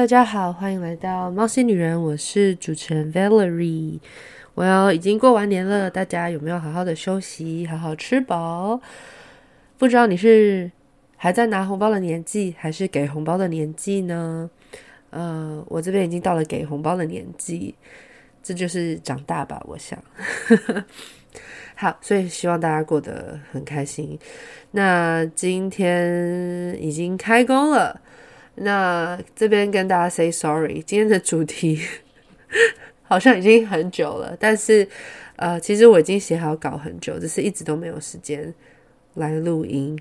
大家好，欢迎来到猫系女人，我是主持人 Valerie。我要已经过完年了，大家有没有好好的休息，好好吃饱？不知道你是还在拿红包的年纪，还是给红包的年纪呢？呃，我这边已经到了给红包的年纪，这就是长大吧，我想。好，所以希望大家过得很开心。那今天已经开工了。那这边跟大家 say sorry，今天的主题 好像已经很久了，但是呃，其实我已经写好稿很久，只是一直都没有时间来录音。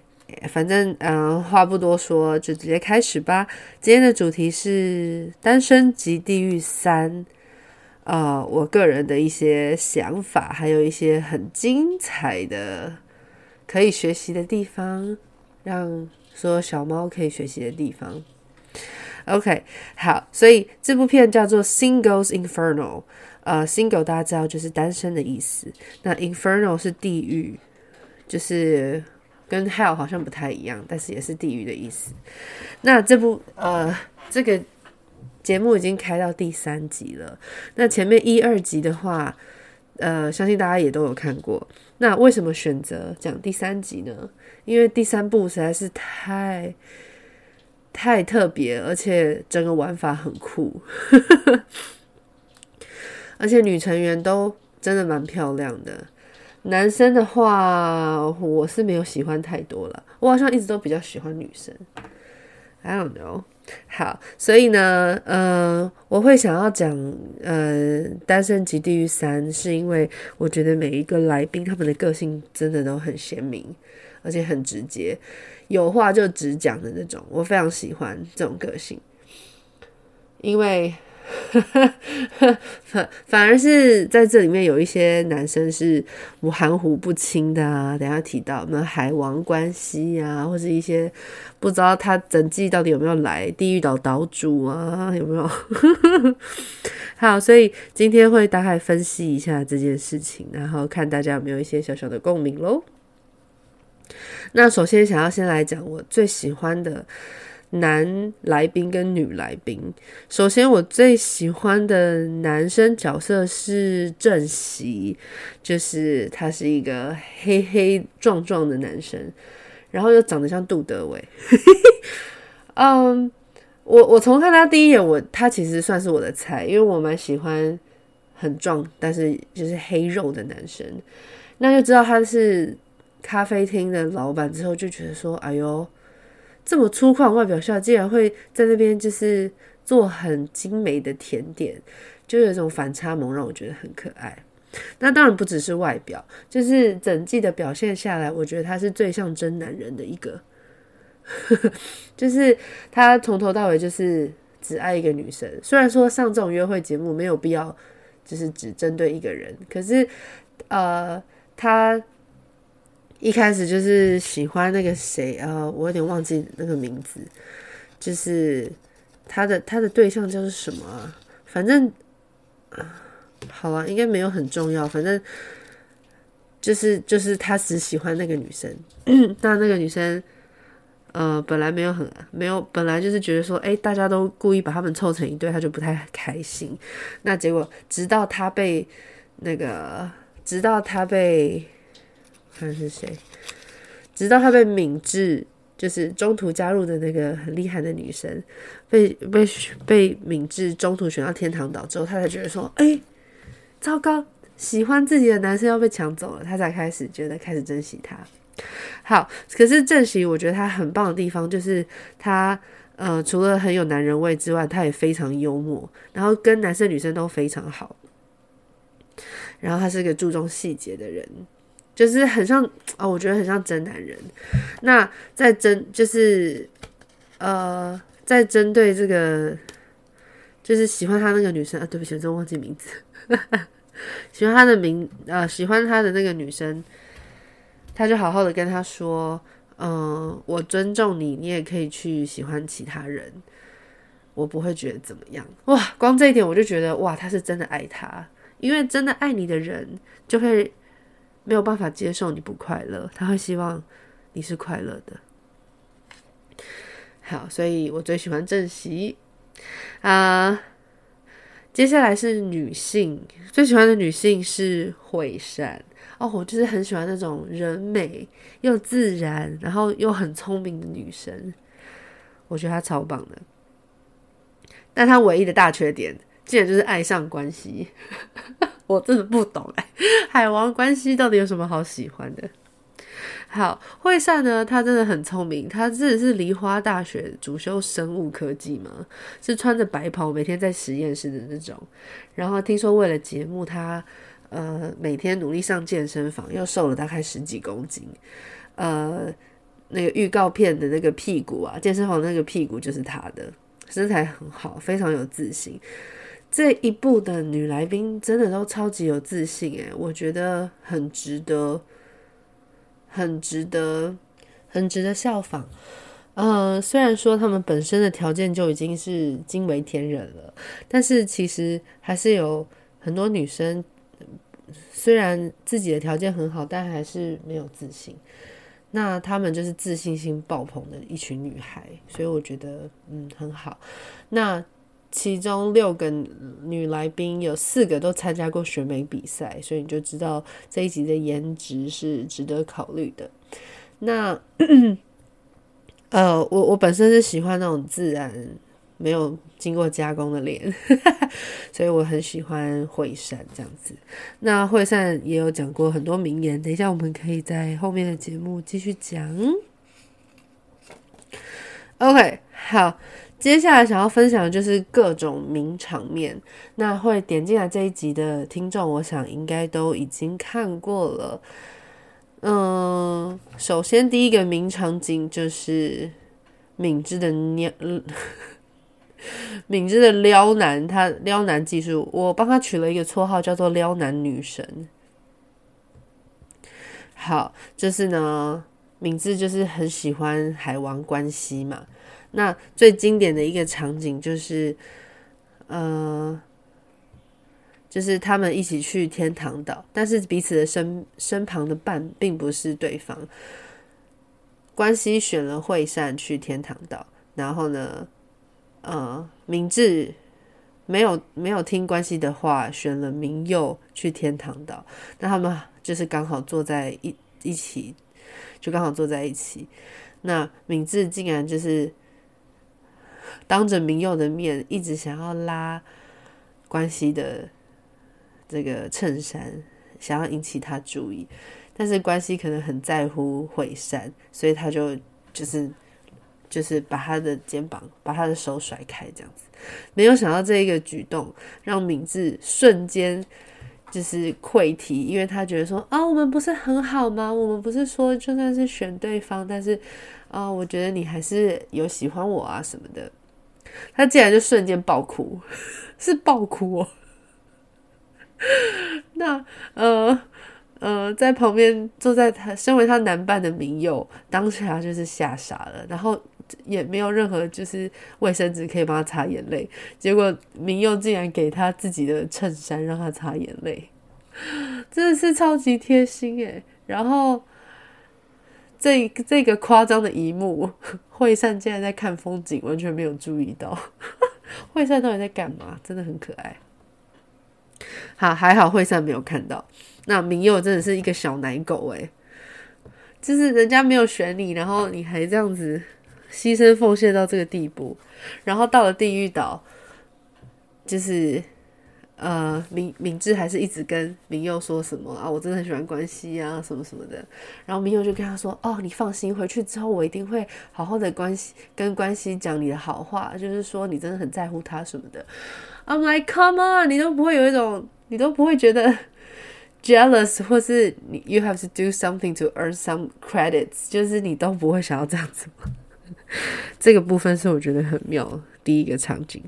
反正嗯、话不多说，就直接开始吧。今天的主题是《单身即地狱三》，呃，我个人的一些想法，还有一些很精彩的可以学习的地方，让所有小猫可以学习的地方。OK，好，所以这部片叫做《Singles Inferno》。呃，Single 大家知道就是单身的意思，那 Inferno 是地狱，就是跟 Hell 好像不太一样，但是也是地狱的意思。那这部呃这个节目已经开到第三集了。那前面一二集的话，呃，相信大家也都有看过。那为什么选择讲第三集呢？因为第三部实在是太。太特别，而且整个玩法很酷，而且女成员都真的蛮漂亮的。男生的话，我是没有喜欢太多了，我好像一直都比较喜欢女生。I don't know。好，所以呢，呃，我会想要讲呃《单身即地狱三》，是因为我觉得每一个来宾他们的个性真的都很鲜明，而且很直接。有话就直讲的那种，我非常喜欢这种个性，因为 反反而是在这里面有一些男生是我含糊不清的啊，等下提到那海王关系啊，或者一些不知道他整季到底有没有来地狱岛岛主啊，有没有？好，所以今天会大概分析一下这件事情，然后看大家有没有一些小小的共鸣喽。那首先想要先来讲我最喜欢的男来宾跟女来宾。首先我最喜欢的男生角色是正熙，就是他是一个黑黑壮壮的男生，然后又长得像杜德伟。嗯，我我从看他第一眼，我他其实算是我的菜，因为我蛮喜欢很壮但是就是黑肉的男生。那就知道他是。咖啡厅的老板之后就觉得说：“哎呦，这么粗犷外表下，竟然会在那边就是做很精美的甜点，就有一种反差萌，让我觉得很可爱。那当然不只是外表，就是整季的表现下来，我觉得他是最像真男人的一个，就是他从头到尾就是只爱一个女生。虽然说上这种约会节目没有必要，就是只针对一个人，可是呃，他。”一开始就是喜欢那个谁啊、我有点忘记那个名字，就是他的他的对象叫做什么？反正好啊，应该没有很重要。反正就是就是他只喜欢那个女生，但那个女生呃本来没有很没有，本来就是觉得说，哎，大家都故意把他们凑成一对，他就不太开心。那结果直到他被那个，直到他被。看是谁，直到他被敏智，就是中途加入的那个很厉害的女生，被被被敏智中途选到天堂岛之后，他才觉得说，哎、糟糕，喜欢自己的男生要被抢走了，他才开始觉得开始珍惜他。好，可是郑熙，我觉得他很棒的地方就是他，呃，除了很有男人味之外，他也非常幽默，然后跟男生女生都非常好，然后他是个注重细节的人。就是很像哦，我觉得很像真男人。那在针就是呃，在针对这个，就是喜欢他那个女生啊，对不起，我真忘记名字。喜欢他的名呃，喜欢他的那个女生，他就好好的跟他说：“嗯、我尊重你，你也可以去喜欢其他人，我不会觉得怎么样。”哇，光这一点我就觉得哇，他是真的爱他，因为真的爱你的人就会。没有办法接受你不快乐，他会希望你是快乐的。好，所以我最喜欢正熙。啊、接下来是女性，最喜欢的女性是惠善哦，我就是很喜欢那种人美又自然，然后又很聪明的女生，我觉得她超棒的。但她唯一的大缺点，竟然就是爱上关系，我真的不懂哎，海王关系到底有什么好喜欢的？好，惠善呢，他真的很聪明，他真的是梨花大学主修生物科技嘛，是穿着白袍每天在实验室的那种。然后听说为了节目，他呃每天努力上健身房，又瘦了大概十几公斤。呃，那个预告片的那个屁股啊，健身房那个屁股就是他的，身材很好，非常有自信。这一部的女来宾真的都超级有自信诶，我觉得很值得。很值得，很值得效仿。呃，虽然说他们本身的条件就已经是惊为天人了，但是其实还是有很多女生，虽然自己的条件很好，但还是没有自信。那他们就是自信心爆棚的一群女孩，所以我觉得嗯很好。那。其中六个女来宾有四个都参加过选美比赛，所以你就知道这一集的颜值是值得考虑的。那呃，我我本身是喜欢那种自然没有经过加工的脸，所以我很喜欢惠善这样子。那惠善也有讲过很多名言，等一下我们可以在后面的节目继续讲。OK，好。接下来想要分享的就是各种名场面。那会点进来这一集的听众，我想应该都已经看过了。嗯，首先第一个名场景就是敏智的撩，敏智的撩男，他撩男技术，我帮他取了一个绰号叫做撩男女神。好，就是呢，敏智就是很喜欢海王关系嘛。那最经典的一个场景就是，呃，就是他们一起去天堂岛，但是彼此的身身旁的伴并不是对方。关系选了惠善去天堂岛，然后呢，呃，明智没有没有听关系的话，选了明佑去天堂岛，那他们就是刚好坐在一一起，就刚好坐在一起。那明智竟然就是。当着明佑的面，一直想要拉关系的这个衬衫，想要引起他注意，但是关系可能很在乎惠善，所以他就就是就是把他的肩膀、把他的手甩开，这样子。没有想到这一个举动让敏智瞬间就是溃堤，因为他觉得说啊，我们不是很好吗？我们不是说就算是选对方，但是啊，我觉得你还是有喜欢我啊什么的。他竟然就瞬间爆哭，是爆哭哦。那呃呃，在旁边坐在他身为他男伴的明佑，当下就是吓傻了，然后也没有任何就是卫生纸可以帮他擦眼泪。结果明佑竟然给他自己的衬衫让他擦眼泪，真的是超级贴心诶。然后。这这个夸张的一幕，惠善竟然在看风景，完全没有注意到。惠善到底在干嘛？真的很可爱。好，还好惠善没有看到。那明佑真的是一个小奶狗诶，就是人家没有选你，然后你还这样子牺牲奉献到这个地步，然后到了地狱岛，就是。呃，明明智还是一直跟明佑说什么啊？我真的很喜欢关系啊，什么什么的。然后明佑就跟他说：“哦，你放心，回去之后我一定会好好的关系跟关系讲你的好话，就是说你真的很在乎他什么的。” I'm like, come on，你都不会有一种，你都不会觉得 jealous，或是你 you have to do something to earn some credits，就是你都不会想要这样子吗？这个部分是我觉得很妙，第一个场景。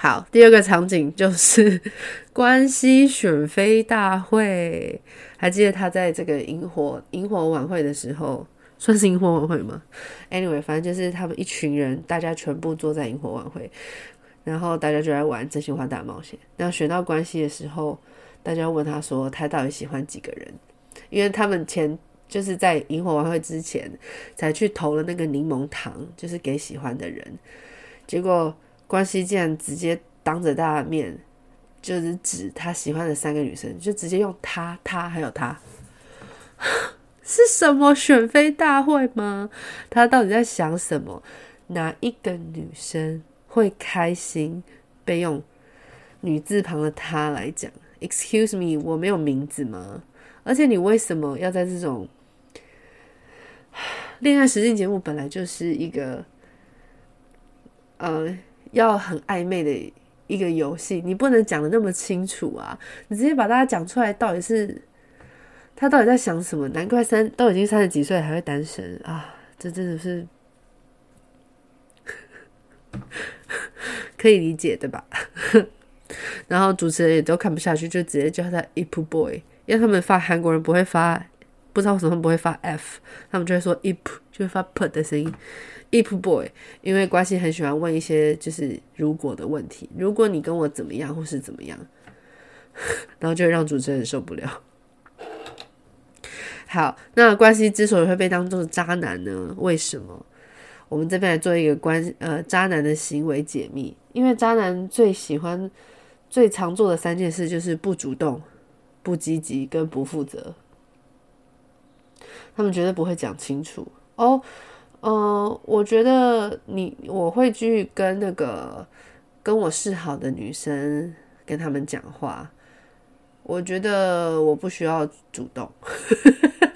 好，第二个场景就是 关系选妃大会。还记得他在这个萤火萤火晚会的时候，算是萤火晚会吗？Anyway，反正就是他们一群人，大家全部坐在萤火晚会，然后大家就在玩真心话大冒险。然后选到关系的时候，大家问他说，他到底喜欢几个人？因为他们前就是在萤火晚会之前才去投了那个柠檬糖，就是给喜欢的人。结果。关系竟然直接当着大家的面，就是指他喜欢的三个女生，就直接用他、他还有他，是什么选妃大会吗？他到底在想什么？哪一个女生会开心被用女字旁的他来讲？Excuse me，我没有名字吗？而且你为什么要在这种 恋爱实境节目本来就是一个，呃，要很暧昧的一个游戏，你不能讲得那么清楚啊！你直接把大家讲出来，到底是他到底在想什么？难怪三都已经三十几岁还会单身啊！这真的是 可以理解对吧？然后主持人也都看不下去，就直接叫他 Ip Boy。因为他们发韩国人不会发，不知道为什么不会发 f，他们就会说 ip，就会发 put 的声音，ip boy。因为关系很喜欢问一些就是如果的问题，如果你跟我怎么样或是怎么样，然后就让主持人受不了。好，那关系之所以会被当做渣男呢？为什么？我们这边来做一个关呃渣男的行为解密，因为渣男最喜欢、最常做的三件事就是不主动。不积极跟不负责，他们绝对不会讲清楚哦。呃，我觉得你我会去跟那个跟我示好的女生跟他们讲话。我觉得我不需要主动，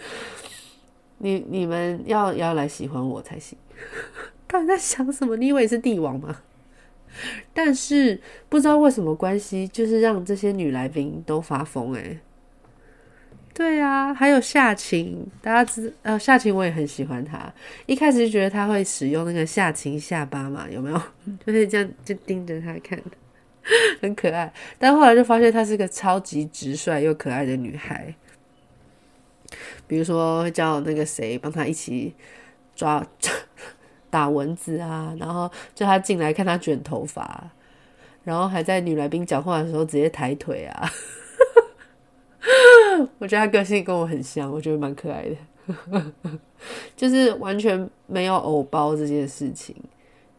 你你们要要来喜欢我才行。到底在想什么？你以为是帝王吗？但是不知道为什么关系，就是让这些女来宾都发疯诶、对啊，还有夏晴，大家知呃夏晴我也很喜欢她，一开始就觉得她会使用那个夏晴下巴嘛，有没有？就是这样就盯着她看，很可爱。但后来就发现她是个超级直率又可爱的女孩，比如说会叫那个谁帮她一起抓。打蚊子啊，然后叫他进来看他卷头发，然后还在女来宾讲话的时候直接抬腿啊。我觉得他个性跟我很像，我觉得蛮可爱的，就是完全没有偶包这件事情。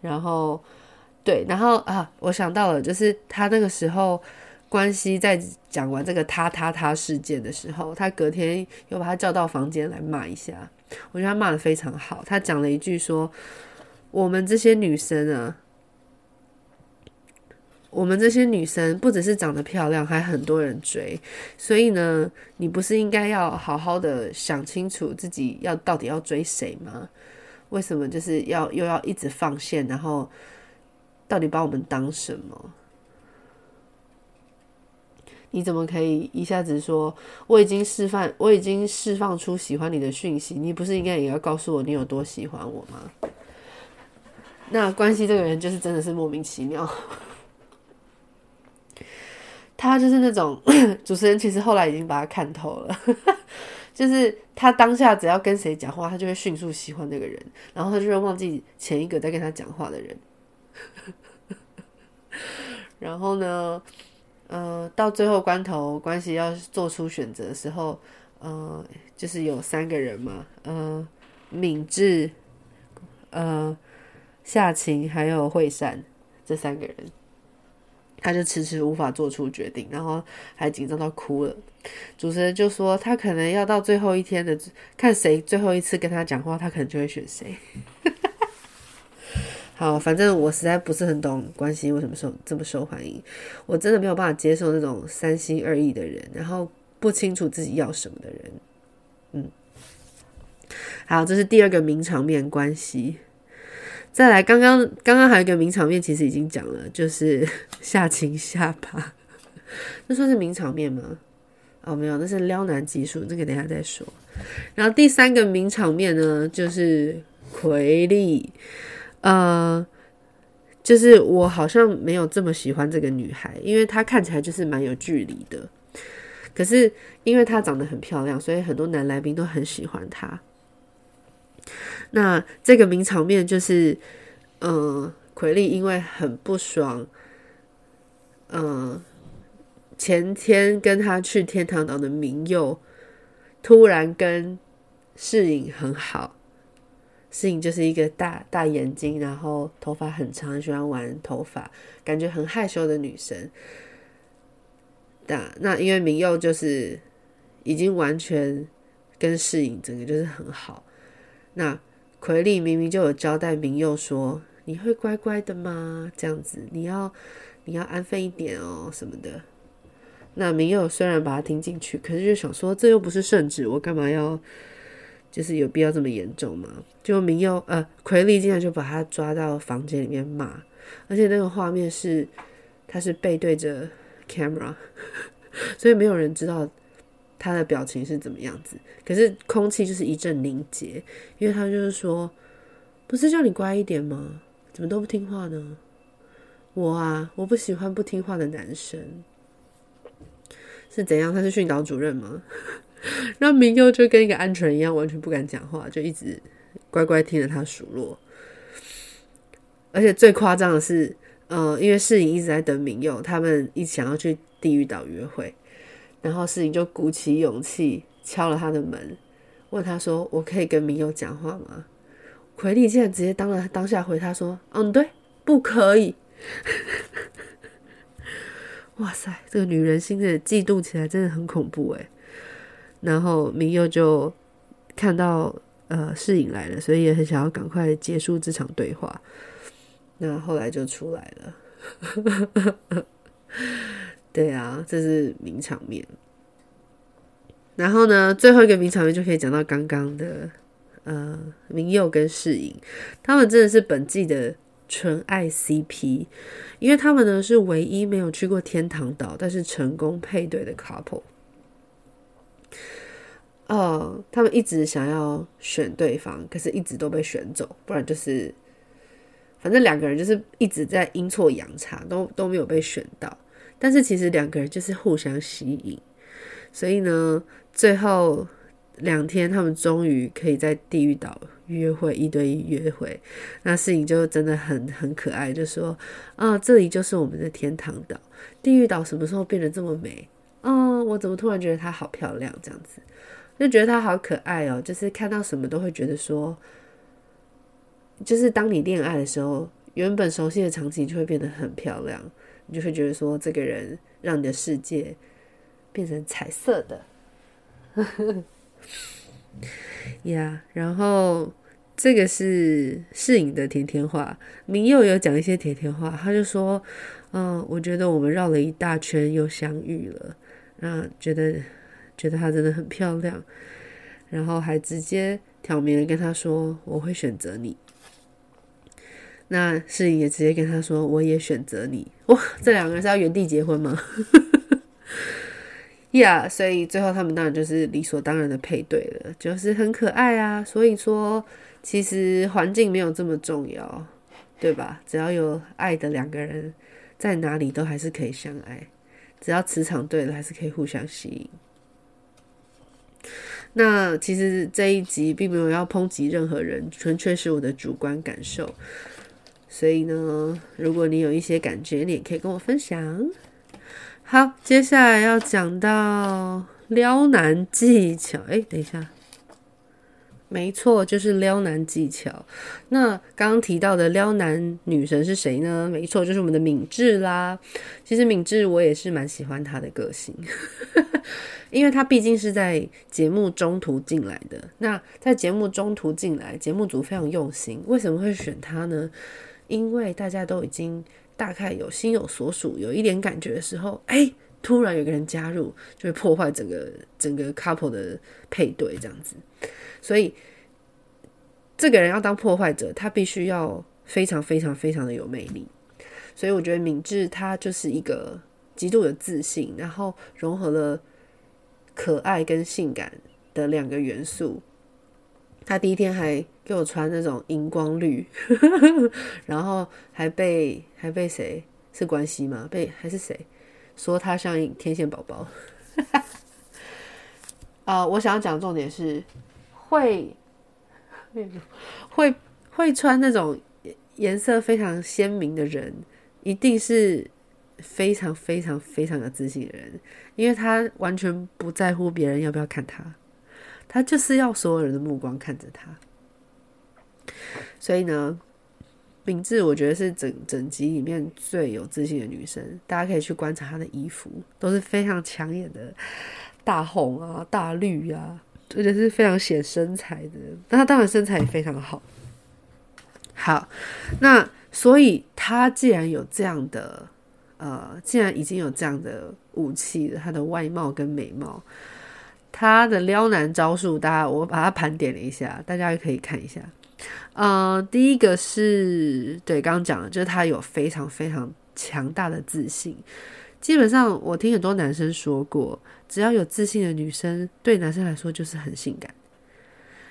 然后对，然后啊，我想到了，就是他那个时候关系在讲完这个他他他事件的时候，他隔天又把他叫到房间来骂一下。我觉得他骂得非常好，他讲了一句说：“我们这些女生啊，我们这些女生不只是长得漂亮，还很多人追。所以呢，你不是应该要好好的想清楚自己要到底要追谁吗？为什么就是要又要一直放线，然后到底把我们当什么？”你怎么可以一下子说我已经释放，我已经释放出喜欢你的讯息？你不是应该也要告诉我你有多喜欢我吗？那关系这个人就是真的是莫名其妙，他就是那种 主持人，其实后来已经把他看透了，就是他当下只要跟谁讲话，他就会迅速喜欢那个人，然后他就会忘记前一个在跟他讲话的人，然后呢？呃，到最后关头，关系要做出选择的时候，呃，就是有三个人嘛，呃，敏智、呃，夏晴还有惠善这三个人，他就迟迟无法做出决定，然后还紧张到哭了。主持人就说，他可能要到最后一天的，看谁最后一次跟他讲话，他可能就会选谁。好，反正我实在不是很懂关系为什么受这么受欢迎，我真的没有办法接受那种三心二意的人，然后不清楚自己要什么的人。嗯，好，这是第二个名场面关系。再来，刚刚刚刚还有一个名场面，其实已经讲了，就是 下情下巴，那算是名场面吗？哦，没有，那是撩男技术，这个等下再说。然后第三个名场面呢，就是奎利。呃，就是我好像没有这么喜欢这个女孩，因为她看起来就是蛮有距离的。可是因为她长得很漂亮，所以很多男来宾都很喜欢她。那这个名场面就是，嗯、奎利因为很不爽，嗯、前天跟他去天堂岛的明佑突然跟世影很好。世影就是一个大大眼睛，然后头发很长，喜欢玩头发，感觉很害羞的女生。那那因为明佑就是已经完全跟世影整个就是很好。那奎利明明就有交代明佑说：“你会乖乖的吗？这样子，你要你要安分一点哦，什么的。”那明佑虽然把他听进去，可是就想说：“这又不是圣旨，我干嘛要？”就是有必要这么严重吗？就明佑呃，奎利竟然就把他抓到房间里面骂，而且那个画面是他是背对着 camera，所以没有人知道他的表情是怎么样子。可是空气就是一阵凝结，因为他就是说，不是叫你乖一点吗？怎么都不听话呢？我啊，我不喜欢不听话的男生，是怎样？他是训导主任吗？让明佑就跟一个鹌鹑一样，完全不敢讲话，就一直乖乖听着他数落。而且最夸张的是，呃，因为世颖一直在等明佑，他们一起想要去地狱岛约会，然后世颖就鼓起勇气敲了他的门，问他说：“我可以跟明佑讲话吗？”奎利竟然直接当了当下回他说：“嗯，对，不可以。” 哇塞，这个女人心的嫉妒起来真的很恐怖诶。然后明佑就看到呃世颖来了，所以也很想要赶快结束这场对话。那后来就出来了，对啊，这是名场面。然后呢，最后一个名场面就可以讲到刚刚的呃明佑跟世颖，他们真的是本季的纯爱 CP，因为他们呢是唯一没有去过天堂岛，但是成功配对的 couple。哦，他们一直想要选对方，可是一直都被选走，不然就是，反正两个人就是一直在阴错阳差，都都没有被选到。但是其实两个人就是互相吸引，所以呢，最后两天他们终于可以在地狱岛约会，一对一约会。那事情就真的很很可爱，就说：“啊，这里就是我们的天堂岛，地狱岛什么时候变得这么美？啊，我怎么突然觉得它好漂亮，这样子。”就觉得他好可爱哦，就是看到什么都会觉得说，就是当你恋爱的时候，原本熟悉的场景就会变得很漂亮，你就会觉得说，这个人让你的世界变成彩色的，呀。yeah, 然后这个是世颖的甜甜话，明佑有讲一些甜甜话，他就说，嗯，我觉得我们绕了一大圈又相遇了，那觉得。觉得她真的很漂亮，然后还直接挑明了跟他说：“我会选择你。”那世颖也直接跟他说：“我也选择你。”哇，这两个人是要原地结婚吗？呀，所以最后他们当然就是理所当然的配对了，就是很可爱啊。所以说，其实环境没有这么重要，对吧？只要有爱的两个人，在哪里都还是可以相爱，只要磁场对了，还是可以互相吸引。那其实这一集并没有要抨击任何人，纯粹是我的主观感受。所以呢，如果你有一些感觉，你也可以跟我分享。好，接下来要讲到撩男技巧。哎，等一下。没错，就是撩男技巧。那刚刚提到的撩男女神是谁呢？没错，就是我们的敏智啦。其实敏智我也是蛮喜欢她的个性，因为她毕竟是在节目中途进来的。那在节目中途进来，节目组非常用心。为什么会选她呢？因为大家都已经大概有心有所属，有一点感觉的时候，哎，突然有个人加入，就会破坏整个整个 couple 的配对，这样子。所以，这个人要当破坏者，他必须要非常非常非常的有魅力。所以，我觉得敏智他就是一个极度有自信，然后融合了可爱跟性感的两个元素。他第一天还给我穿那种荧光绿，然后还被还被谁是关系吗？被还是谁说他像天线宝宝？啊、我想要讲的重点是。会会会穿那种颜色非常鲜明的人，一定是非常非常非常有自信的人，因为他完全不在乎别人要不要看他，他就是要所有人的目光看着他。所以呢，敏智我觉得是整整集里面最有自信的女生。大家可以去观察她的衣服，都是非常抢眼的大红啊、大绿啊，而且是非常显身材的。那她当然身材也非常好。好，那所以她既然有这样的。呃，既然已经有这样的武器了，他的外貌跟美貌，他的撩男招数，大家我把它盘点了一下，大家可以看一下。呃，第一个是对刚刚讲的，就是他有非常非常强大的自信。基本上，我听很多男生说过，只要有自信的女生，对男生来说就是很性感，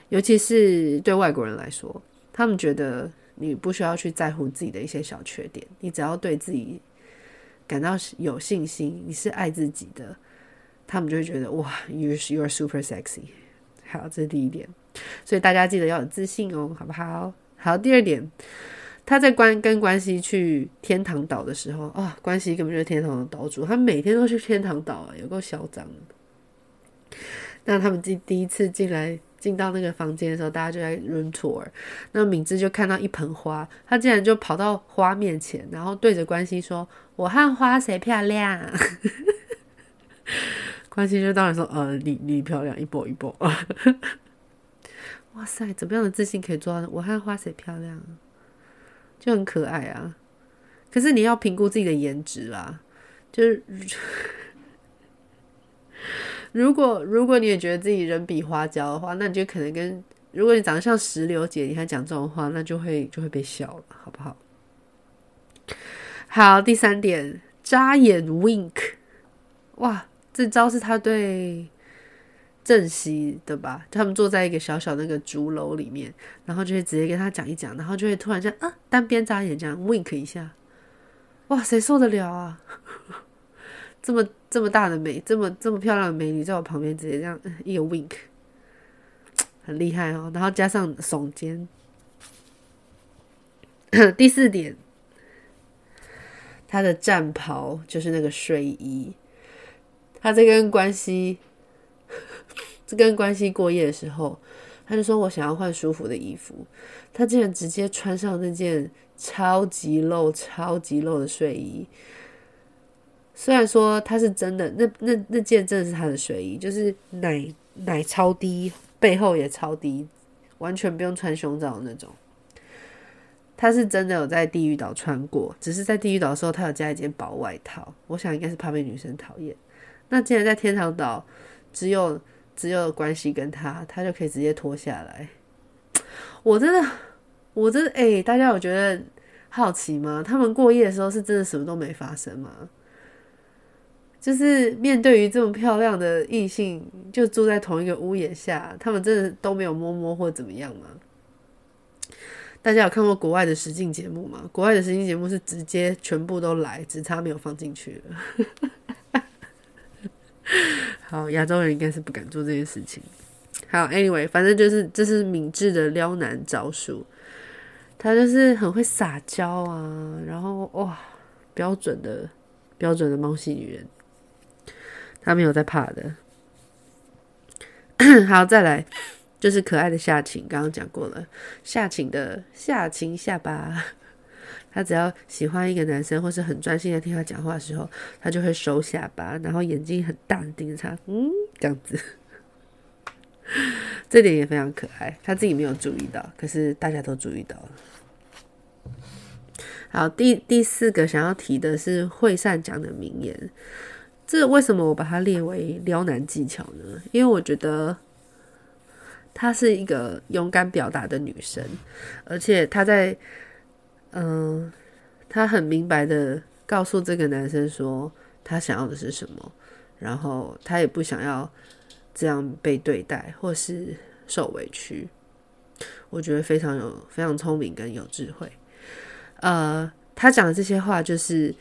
尤其是对外国人来说，他们觉得你不需要去在乎自己的一些小缺点，你只要对自己。感到有信心，你是爱自己的，他们就会觉得哇，you you are super sexy。好，这是第一点，所以大家记得要有自信哦，好不好？好，第二点，他在关跟关西去天堂岛的时候啊，关西根本就是天堂的岛主，他每天都去天堂岛啊，有够嚣张。那他们第第一次进来。进到那个房间的时候，大家就在 room tour。那敏智就看到一盆花，他竟然就跑到花面前，然后对着关西说：“我和花谁漂亮？” 关心就当然说：“呃，你你漂亮，一波一波。”哇塞，怎么样的自信可以做到？我和花谁漂亮？就很可爱啊。可是你要评估自己的颜值啦，就是。如果如果你也觉得自己人比花娇的话，那你就可能跟如果你长得像石榴姐，你还讲这种话，那就会就会被笑了，好不好？好，第三点，眨眼 wink，哇，这招是他对正熙的吧？他们坐在一个小小那个竹楼里面，然后就会直接跟他讲一讲，然后就会突然间啊，单边眨眼这样 wink 一下，哇，谁受得了啊？这么这么大的美，这么这么漂亮的美女在我旁边，直接这样一个 wink，很厉害哦。然后加上耸肩。第四点，他的战袍就是那个睡衣。他在跟关西，在跟关西过夜的时候，他就说我想要换舒服的衣服。他竟然直接穿上那件超级露、超级露的睡衣。虽然说他是真的，那那那件真的是他的睡衣，就是奶奶超低，背后也超低，完全不用穿胸罩的那种。他是真的有在地狱岛穿过，只是在地狱岛的时候，他有加一件薄外套。我想应该是怕被女生讨厌。那既然在天堂岛，只有只有关系跟他，他就可以直接脱下来。我真的，我真的，哎、大家有觉得好奇吗？他们过夜的时候是真的什么都没发生吗？就是面对于这么漂亮的异性，就住在同一个屋檐下，他们真的都没有摸摸或怎么样吗？大家有看过国外的实境节目吗？国外的实境节目是直接全部都来，只差没有放进去了。好，亚洲人应该是不敢做这件事情。好，anyway，反正就是这是敏智的撩男招数，他就是很会撒娇啊，然后哇，标准的标准的猫系女人。他没有在怕的。好，再来就是可爱的夏晴，刚刚讲过了。夏晴的夏晴下巴，他只要喜欢一个男生，或是很专心的听他讲话的时候，他就会收下巴，然后眼睛很大盯着他，嗯，这样子。这点也非常可爱，他自己没有注意到，可是大家都注意到了。好，第第四个想要提的是惠善讲的名言。这为什么我把它列为撩男技巧呢？因为我觉得她是一个勇敢表达的女生，而且她在，嗯、呃，她很明白的告诉这个男生说他想要的是什么，然后他也不想要这样被对待或是受委屈。我觉得非常有非常聪明跟有智慧。呃，他讲的这些话就是，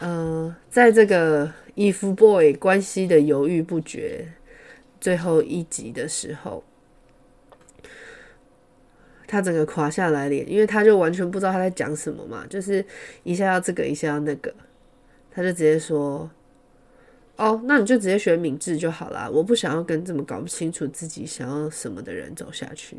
嗯、呃，在这个。If boy 关系的犹豫不决，最后一集的时候，他整个垮下来脸，因为他就完全不知道他在讲什么嘛，就是一下要这个，一下要那个，他就直接说：“哦，那你就直接选敏智就好啦，我不想要跟这么搞不清楚自己想要什么的人走下去。”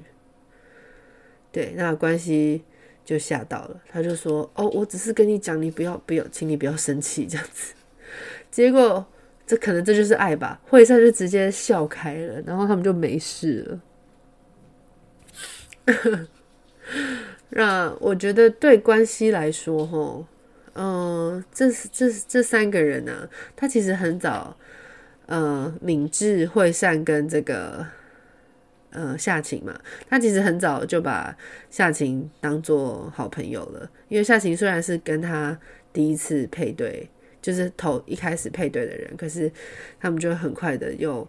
对，那关系就吓到了，他就说：“哦，我只是跟你讲，你不要不要，请你不要生气这样子。”结果这可能这就是爱吧，惠善就直接笑开了，然后他们就没事了。那我觉得对关系来说，齁，嗯，这是这这三个人呢、他其实很早，呃，敏智、惠善跟这个。呃，夏晴嘛，他其实很早就把夏晴当做好朋友了。因为夏晴虽然是跟他第一次配对，就是头一开始配对的人，可是他们就很快的又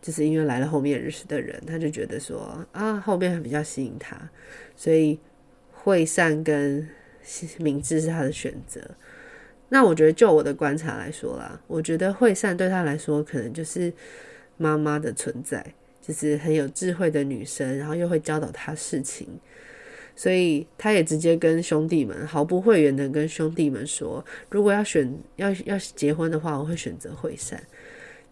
就是因为来了后面认识的人，他就觉得说啊，后面还比较吸引他，所以惠善跟明智是他的选择。那我觉得就我的观察来说啦，我觉得惠善对他来说可能就是妈妈的存在。就是很有智慧的女生，然后又会教导他事情，所以他也直接跟兄弟们毫不讳言的跟兄弟们说，如果要选要要结婚的话，我会选择惠善；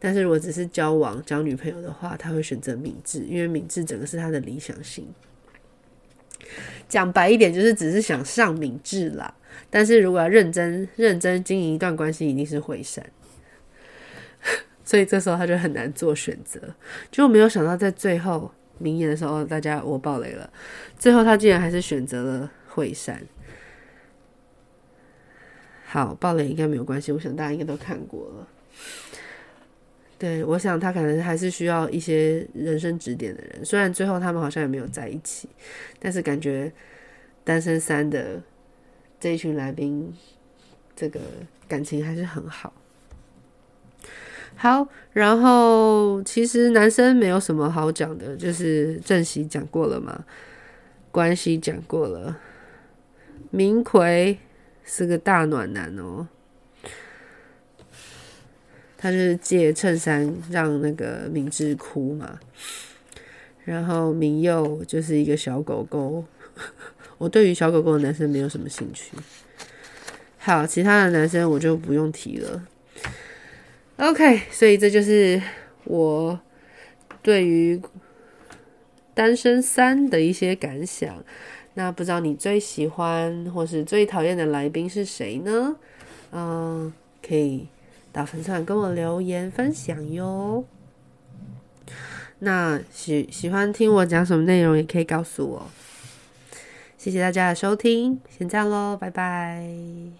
但是如果只是交往交女朋友的话，他会选择敏智，因为敏智整个是他的理想型。讲白一点，就是只是想上敏智啦。但是如果要认真认真经营一段关系，一定是惠善。所以这时候他就很难做选择，就没有想到在最后明言的时候，大家我爆雷了。最后他竟然还是选择了惠善。好，爆雷应该没有关系，我想大家应该都看过了。对，我想他可能还是需要一些人生指点的人。虽然最后他们好像也没有在一起，但是感觉单身三的这一群来宾，这个感情还是很好。好，然后其实男生没有什么好讲的，就是正喜讲过了嘛，关系讲过了，明奎是个大暖男哦，他是借衬衫让那个明智哭嘛，然后明佑就是一个小狗狗，我对于小狗狗的男生没有什么兴趣，好，其他的男生我就不用提了。OK，所以这就是我对于单身三的一些感想。那不知道你最喜欢或是最讨厌的来宾是谁呢？嗯，可以到粉丝团跟我留言分享哟。那喜喜欢听我讲什么内容，也可以告诉我。谢谢大家的收听，先这样喽，拜拜。